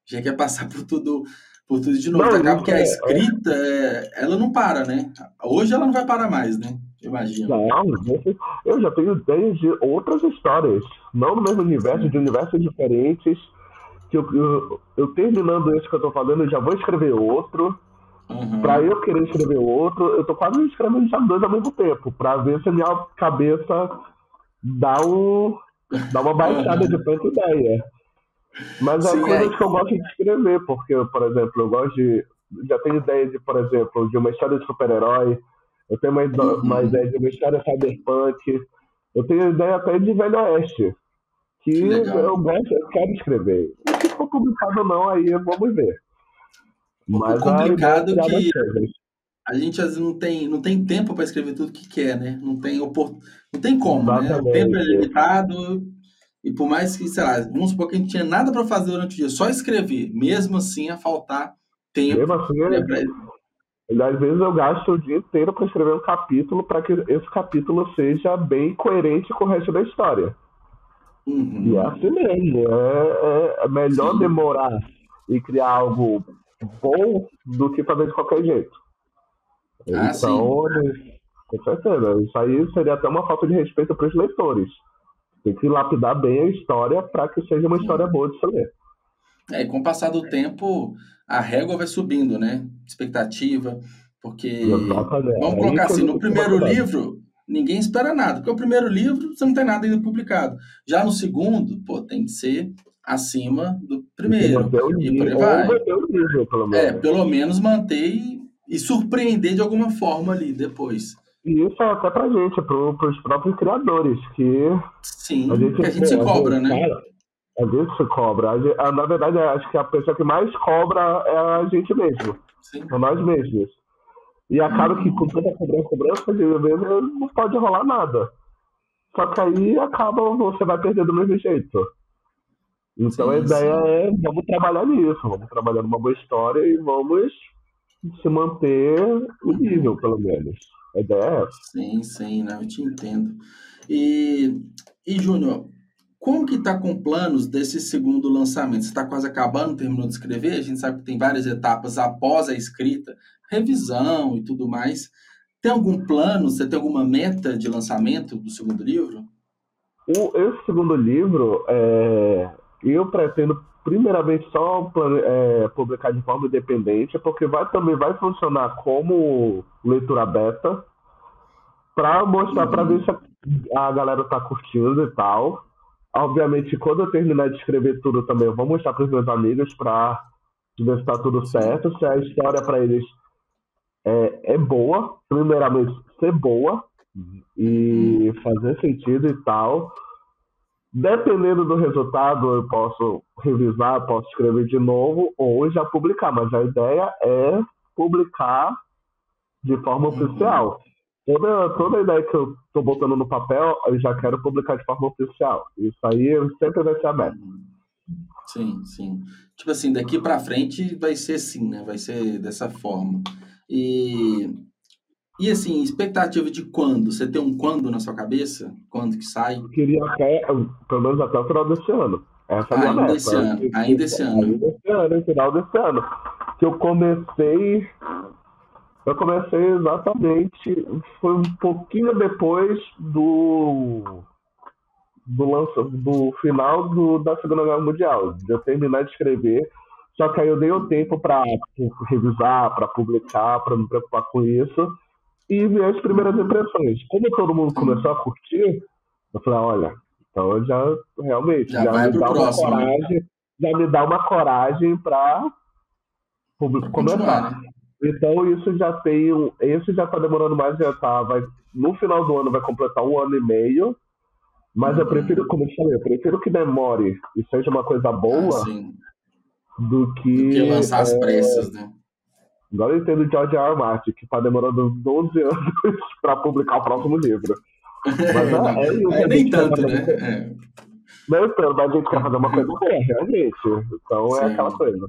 Já quer passar por tudo por tudo de novo. Não, acaba que a é, escrita, é, ela não para, né? Hoje ela não vai parar mais, né? Imagina. Não, eu já tenho ideias de outras histórias, não no mesmo universo, Sim. de universos diferentes. Que eu, eu, eu, terminando esse que eu tô falando, eu já vou escrever outro. Uhum. Pra eu querer escrever outro, eu tô quase escrevendo já dois ao mesmo tempo, pra ver se a minha cabeça dá, um, dá uma baixada de tanta ideia. Mas é coisas que eu gosto de escrever, porque, por exemplo, eu gosto de. Já tenho ideia de, por exemplo, de uma história de super-herói, eu tenho uma, uhum. uma ideia de uma história cyberpunk, eu tenho ideia até de Velho Oeste, que eu gosto, eu quero escrever. Se for publicado ou não, aí vamos ver. Mas o complicado é que a gente às vezes não tem, não tem tempo para escrever tudo que quer, né? Não tem, opor... não tem como, Exatamente. né? O tempo é limitado, e por mais que, sei lá, vamos supor que a gente tinha nada para fazer durante o dia, só escrever, mesmo assim ia faltar tempo. Mesmo assim, né, pra... às vezes eu gasto o dia inteiro para escrever um capítulo para que esse capítulo seja bem coerente com o resto da história. Uhum. E é assim mesmo. É, é melhor Sim. demorar e criar algo bom do que fazer de qualquer jeito. Ah, então, sim. com certeza. Isso aí seria até uma falta de respeito para os leitores. Tem que lapidar bem a história para que seja uma história boa de se ler. É, e com o passar do tempo, a régua vai subindo, né? Expectativa, porque. Exatamente. Vamos colocar assim: no primeiro livro, ninguém espera nada, porque o primeiro livro você não tem nada ainda publicado. Já no segundo, pô, tem que ser acima do primeiro. E por aí vai. Livro, pelo é, pelo menos manter e, e surpreender de alguma forma ali depois. E isso é até pra gente, pro, pros próprios criadores, que. Sim, a gente, a gente se cobra, né? Cara, a gente se cobra. A gente, na verdade, acho que a pessoa que mais cobra é a gente mesmo. Sim. É nós mesmos. E acaba que com tanta cobrança, cobrança, às vezes não pode rolar nada. Só que aí acaba, você vai perder do mesmo jeito. Então sim, a ideia sim. é vamos trabalhar nisso, vamos trabalhar numa boa história e vamos se manter o nível, pelo menos. A ideia é essa. Sim, sim, né? eu te entendo. E, e Júnior, como que está com planos desse segundo lançamento? Você está quase acabando, terminou de escrever? A gente sabe que tem várias etapas após a escrita, revisão e tudo mais. Tem algum plano? Você tem alguma meta de lançamento do segundo livro? O, esse segundo livro, é, eu pretendo primeiramente só é, publicar de forma independente, porque vai, também vai funcionar como leitura beta, para mostrar, uhum. para ver se a, a galera está curtindo e tal. Obviamente, quando eu terminar de escrever tudo também, eu vou mostrar para os meus amigos para ver se está tudo certo, se a história para eles é, é boa, primeiramente ser boa e fazer sentido e tal. Dependendo do resultado, eu posso revisar, posso escrever de novo ou já publicar, mas a ideia é publicar de forma oficial toda, toda a ideia que eu estou botando no papel, eu já quero publicar de forma oficial. Isso aí sempre vai ser aberto. Sim, sim. Tipo assim, daqui para frente vai ser assim, né? Vai ser dessa forma. E, e assim, expectativa de quando? Você tem um quando na sua cabeça? Quando que sai? Eu queria até, pelo menos até o final desse ano. Essa é a minha ainda meta. Esse ano, ainda esse ano. Ainda esse ano, final desse ano. Que eu comecei eu comecei exatamente, foi um pouquinho depois do do, lança, do final do, da Segunda Guerra Mundial, de eu terminar de escrever. Só que aí eu dei o tempo para revisar, para publicar, para me preocupar com isso e ver as primeiras impressões. Como todo mundo começou a curtir, eu falei, olha, então eu já realmente já, já me dá uma próximo, né? coragem, já me dá uma coragem para começar. Né? Então isso já tem um, esse já está demorando mais, já tá, vai, no final do ano vai completar um ano e meio, mas uhum. eu prefiro, como eu falei, eu prefiro que demore e seja uma coisa boa ah, do que, do que lançar as é, pressas, né? Agora eu entendo o George R. R. Martin, que está demorando 12 anos para publicar o próximo livro. Mas é, é, isso, é nem tanto, né? É. Não, mas a gente quer fazer uma coisa realmente. Então é Sim. é aquela coisa.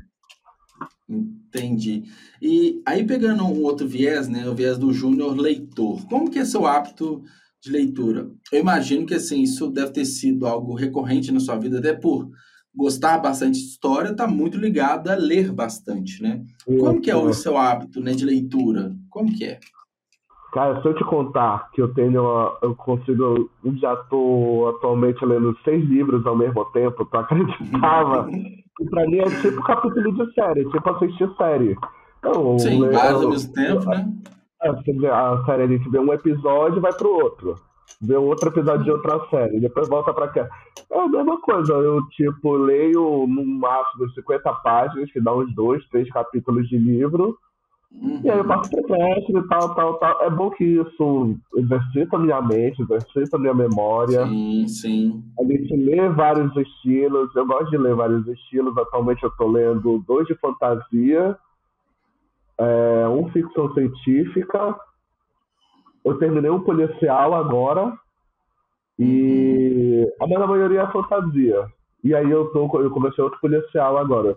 Entendi. E aí, pegando um outro viés, né, o viés do júnior leitor, como que é seu hábito de leitura? Eu imagino que, assim, isso deve ter sido algo recorrente na sua vida, até por gostar bastante de história, está muito ligado a ler bastante, né? Como que é o seu hábito, né, de leitura? Como que é? Cara, se eu te contar que eu tenho, eu consigo, já estou atualmente lendo seis livros ao mesmo tempo, tu acreditava? e pra mim é tipo capítulo de série, tipo assistir série. Então, Sim, eu, vários ao mesmo tempo, né? É, a série a gente vê um episódio e vai pro outro. Vê outro episódio de outra série, depois volta pra cá. É a mesma coisa, eu tipo leio no máximo 50 páginas, que dá uns dois, três capítulos de livro Uhum. E aí eu passo pro próximo e tal, tal, tal. É bom que isso exercita a minha mente, exercita a minha memória. Sim, sim. A gente lê vários estilos. Eu gosto de ler vários estilos. Atualmente eu tô lendo dois de fantasia, é, um ficção científica. Eu terminei um policial agora. E a maioria é fantasia. E aí eu tô, eu comecei outro policial agora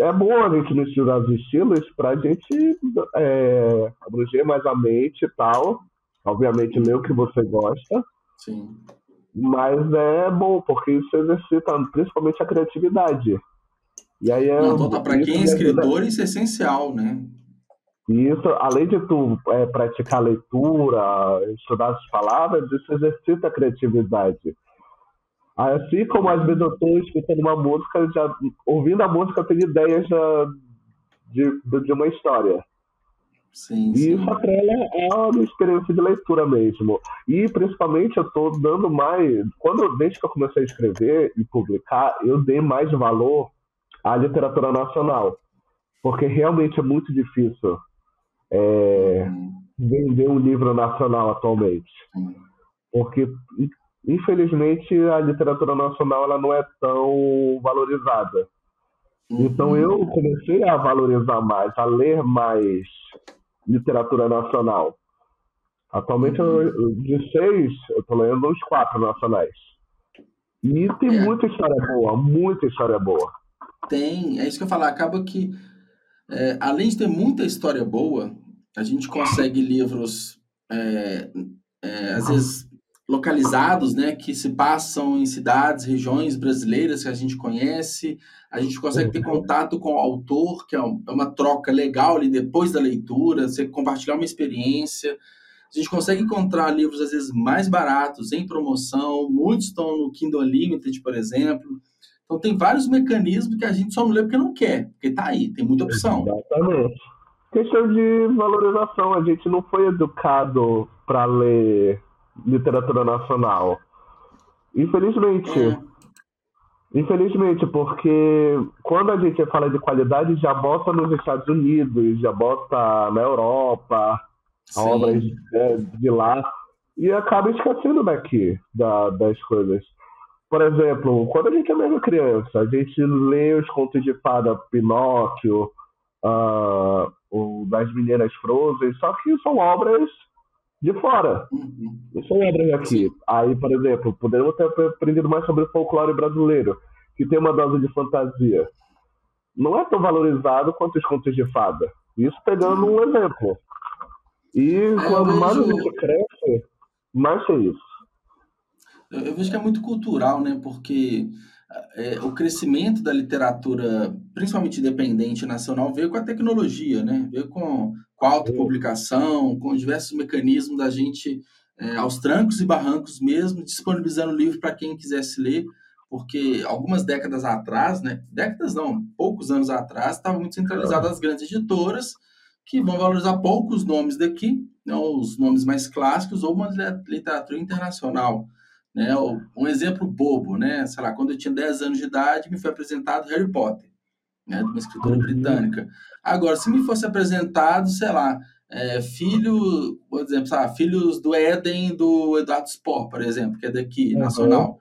é bom a gente misturar os estilos para a gente é, abranger mais a mente e tal. Obviamente, ler o que você gosta. Sim. Mas é bom, porque isso exercita principalmente a criatividade. E aí é, Não, para quem é escritor, isso é essencial, né? Isso, além de tu é, praticar leitura, estudar as palavras, isso exercita a criatividade. Assim como às vezes eu estou escutando uma música, já ouvindo a música, eu tenho ideias de, de, de uma história. Sim, e sim. isso atrela é uma experiência de leitura mesmo. E principalmente eu estou dando mais. Quando desde que eu comecei a escrever e publicar, eu dei mais valor à literatura nacional. Porque realmente é muito difícil é, uhum. vender um livro nacional atualmente. Porque infelizmente a literatura nacional ela não é tão valorizada. Uhum. Então eu comecei a valorizar mais, a ler mais literatura nacional. Atualmente uhum. eu, de seis, eu estou lendo uns quatro nacionais. E tem é. muita história boa, muita história boa. Tem, é isso que eu falo, acaba que é, além de ter muita história boa, a gente consegue livros é, é às vezes localizados, né, que se passam em cidades, regiões brasileiras que a gente conhece. A gente consegue ter uhum. contato com o autor, que é, é uma troca legal ali depois da leitura, você compartilhar uma experiência. A gente consegue encontrar livros, às vezes, mais baratos, em promoção. Muitos estão no Kindle Unlimited, por exemplo. Então, tem vários mecanismos que a gente só não lê porque não quer, porque está aí, tem muita opção. Exatamente. Questão de valorização, a gente não foi educado para ler literatura nacional. Infelizmente. É. Infelizmente, porque quando a gente fala de qualidade, já bota nos Estados Unidos, já bota na Europa, Sim. obras de, é, de lá, e acaba esquecendo daqui da, das coisas. Por exemplo, quando a gente é mesmo criança, a gente lê os contos de fada Pinóquio, uh, o das Meninas Frozen, só que são obras de fora. Uhum. Não são obras aqui. Aí, por exemplo, poderíamos ter aprendido mais sobre o folclore brasileiro, que tem uma dose de fantasia. Não é tão valorizado quanto os contos de fada. Isso pegando um exemplo. E é, quando mais a gente cresce, mais é isso. Eu, eu vejo que é muito cultural, né? Porque é, o crescimento da literatura, principalmente independente nacional, veio com a tecnologia, né? Veio com, com a autopublicação, com diversos mecanismos da gente, é, aos trancos e barrancos mesmo, disponibilizando o livro para quem quisesse ler, porque algumas décadas atrás, né? Décadas não, poucos anos atrás, estava muito centralizado as grandes editoras, que vão valorizar poucos nomes daqui, né, os nomes mais clássicos, ou uma literatura internacional. Né? Um exemplo bobo, né? Sei lá, quando eu tinha 10 anos de idade, me foi apresentado Harry Potter, né? de uma escritora uhum. britânica. Agora, se me fosse apresentado, sei lá, é, filho, por exemplo, sabe, Filhos do Éden do Eduardo Spohr, por exemplo, que é daqui, uhum. nacional.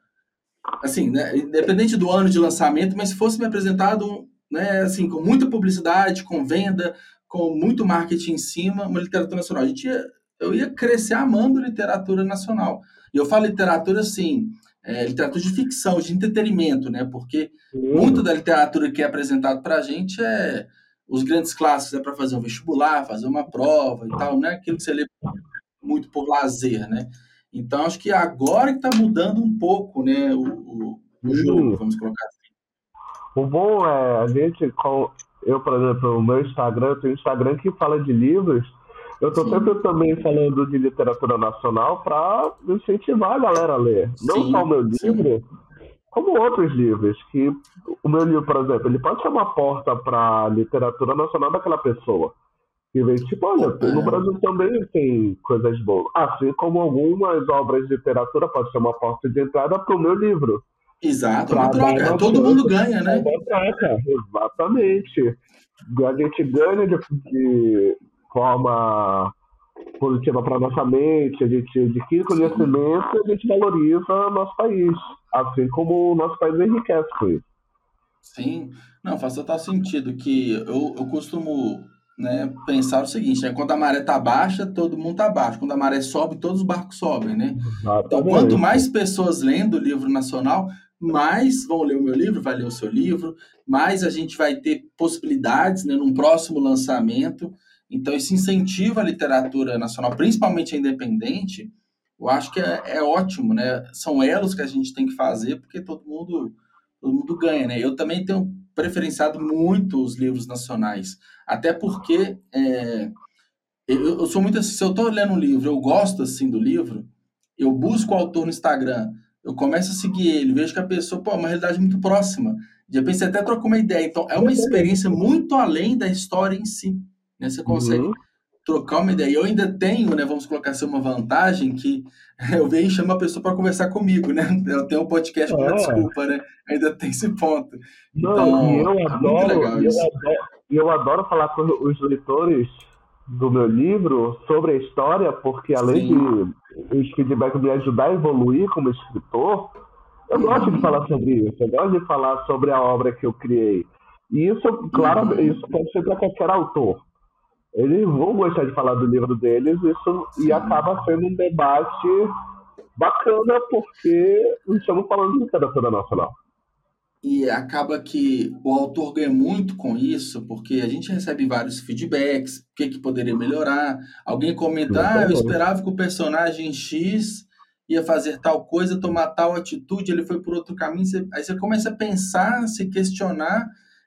Assim, né, independente do ano de lançamento, mas se fosse me apresentado, né, assim, com muita publicidade, com venda, com muito marketing em cima, uma literatura nacional. A gente ia, eu ia crescer amando literatura nacional. E eu falo literatura assim, é, literatura de ficção, de entretenimento, né? Porque uhum. muito da literatura que é apresentado para a gente é os grandes clássicos é para fazer um vestibular, fazer uma prova e tal, não é aquilo que você lê muito por lazer, né? Então acho que agora que está mudando um pouco, né, o, o, o jogo, vamos colocar assim. O bom é a gente, eu, por exemplo, o meu Instagram, tenho um Instagram que fala de livros. Eu estou sempre também falando de literatura nacional para incentivar a galera a ler. Não sim, só o meu livro, sim. como outros livros. Que o meu livro, por exemplo, ele pode ser uma porta para literatura nacional daquela pessoa. Que vem, tipo, olha, no Brasil também tem coisas boas. Assim como algumas obras de literatura pode ser uma porta de entrada para o meu livro. Exato, uma troca. Todo mundo ganha, né? Uma troca, exatamente. A gente ganha de, de forma positiva para nossa mente, a gente adquire conhecimento e a gente valoriza nosso país, assim como o nosso país enriquece com isso. Sim, não, faz total sentido que eu, eu costumo né, pensar o seguinte, né, quando a maré está baixa, todo mundo está baixo, quando a maré sobe, todos os barcos sobem, né? Exatamente. Então, quanto mais pessoas lendo o livro nacional, mais vão ler o meu livro, vai ler o seu livro, mais a gente vai ter possibilidades né, num próximo lançamento. Então, esse incentivo à literatura nacional, principalmente a independente, eu acho que é, é, ótimo, né? São elos que a gente tem que fazer, porque todo mundo, todo mundo ganha, né? Eu também tenho preferenciado muito os livros nacionais, até porque é, eu, eu, sou muito assim, se eu estou lendo um livro, eu gosto assim do livro, eu busco o autor no Instagram, eu começo a seguir ele, vejo que a pessoa, pô, é uma realidade muito próxima. De repente você até trocou uma ideia. Então, é uma experiência muito além da história em si. Né? Você consegue uhum. trocar uma ideia. Eu ainda tenho, né, vamos colocar assim, uma vantagem que eu venho e chamo a pessoa para conversar comigo, né? Eu tenho um podcast com é. desculpa, né? Ainda tem esse ponto. Então, Não, eu é adoro, eu adoro, eu adoro falar com os leitores do meu livro sobre a história, porque além Sim. de os feedbacks me ajudar a evoluir como escritor, eu gosto de falar sobre isso, eu gosto de falar sobre a obra que eu criei. E isso, claro, uhum. isso pode ser para qualquer autor. Eles vão gostar de falar do livro deles isso, e acaba sendo um debate bacana, porque estamos falando de literatura nacional e acaba que o autor ganha muito com isso, porque a gente recebe vários feedbacks, o que, que poderia melhorar. Alguém comenta, ah, eu esperava que o personagem X ia fazer tal coisa, tomar tal atitude, ele foi por outro caminho. Você, aí você começa a pensar, se questionar.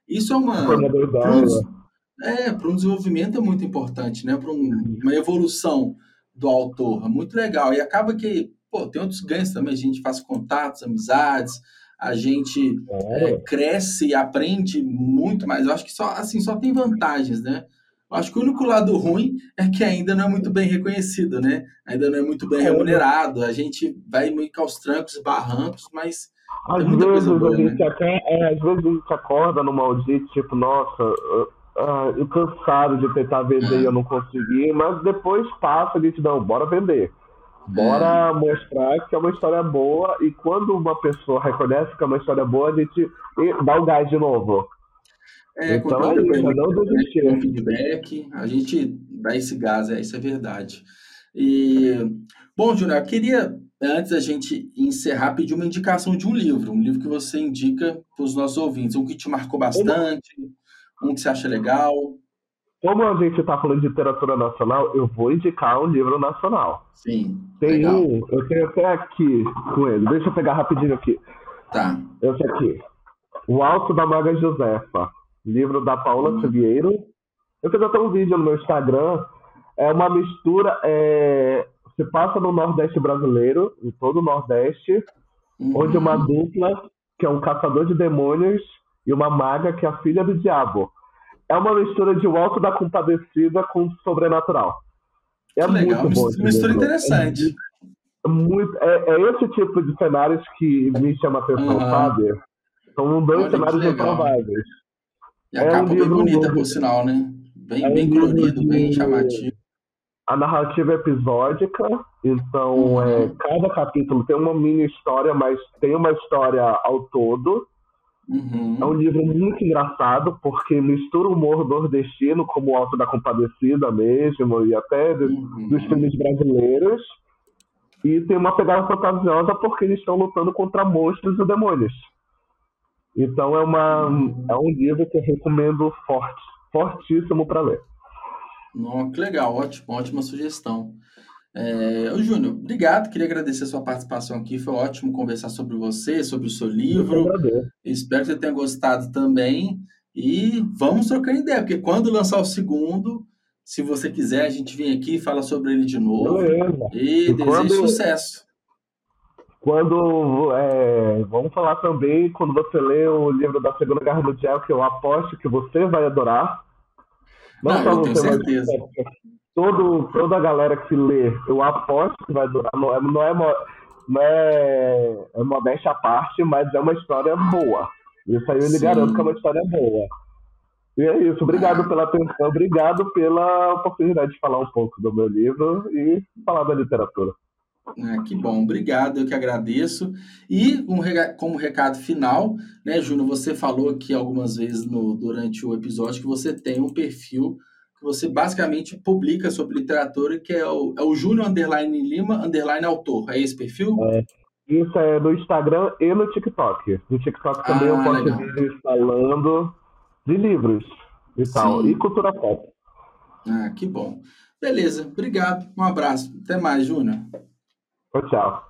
Isso é uma. Para um, é, para um desenvolvimento é muito importante, né? Para um, uma evolução do autor. É muito legal. E acaba que, pô, tem outros ganhos também. A gente faz contatos, amizades, a gente é. É, cresce e aprende muito mais. Eu acho que só, assim, só tem vantagens, né? Eu acho que o único lado ruim é que ainda não é muito bem reconhecido, né? Ainda não é muito bem é. remunerado. A gente vai meio que aos trancos e barrancos, mas. Às vezes, boa, a gente né? até, é, às vezes a gente acorda no maldito, tipo, nossa, uh, eu cansado de tentar vender e eu não consegui, mas depois passa a gente, não, bora vender. Bora é. mostrar que é uma história boa e quando uma pessoa reconhece que é uma história boa, a gente dá o gás de novo. É, então, é isso, não desistir. Um feedback, a gente dá esse gás, é, isso é verdade. E, bom, Júnior, eu queria, antes da gente encerrar, pedir uma indicação de um livro, um livro que você indica para os nossos ouvintes, um que te marcou bastante, um que você acha legal. Como a gente está falando de literatura nacional, eu vou indicar um livro nacional. Sim. Tem legal. um, eu tenho até aqui com ele. Deixa eu pegar rapidinho aqui. Tá. Esse aqui. O Alto da Maga Josefa. Livro da Paula hum. Silveiro. Eu fiz até um vídeo no meu Instagram. É uma mistura. É... Se passa no Nordeste brasileiro, em todo o Nordeste, uhum. onde uma dupla, que é um caçador de demônios, e uma maga que é a filha do diabo. É uma mistura de O Alto da Compadecida com Sobrenatural. É que muito legal, bom. Uma mistura interessante. É, muito, é, é, esse tipo de cenários que me chama a atenção, uhum. sabe? São dois Olha, cenários improváveis. E a é capa um bem bonita, por sinal, né? Bem, é bem um colorido, de... bem chamativo. A narrativa é episódica, então uhum. é, cada capítulo tem uma mini história, mas tem uma história ao todo. Uhum. É um livro muito engraçado, porque mistura o humor nordestino, como o Alto da Compadecida mesmo, e até dos, uhum. dos filmes brasileiros. E tem uma pegada fantasiosa porque eles estão lutando contra monstros e demônios. Então é, uma, uhum. é um livro que eu recomendo forte, fortíssimo para ler. Oh, que legal, ótimo, ótima sugestão. É, Júnior, obrigado, queria agradecer a sua participação aqui, foi ótimo conversar sobre você, sobre o seu livro. Espero que você tenha gostado também. E vamos trocar ideia, porque quando lançar o segundo, se você quiser, a gente vem aqui e fala sobre ele de novo. Beleza. E, e desejo quando, sucesso. Quando é, vamos falar também quando você lê o livro da Segunda Guerra Mundial, que eu aposto que você vai adorar. Não, Não eu tenho certeza. todo, toda a galera que lê, eu aposto que vai durar. Não é, não é, não é, é modéstia à parte, mas é uma história boa. Isso aí eu lhe garanto que é uma história boa. E é isso. Obrigado pela atenção, obrigado pela oportunidade de falar um pouco do meu livro e falar da literatura. Ah, que bom, obrigado, eu que agradeço. E um, como recado final, né, Júnior, você falou aqui algumas vezes no, durante o episódio que você tem um perfil que você basicamente publica sobre literatura, que é o, é o Júnior Underline Lima Underline Autor. É esse perfil? É, isso é no Instagram e no TikTok. No TikTok também ah, eu posto vídeos falando de livros e Sim. tal, e cultura pop. Ah, que bom. Beleza, obrigado. Um abraço. Até mais, Júnior. Tchau, tchau.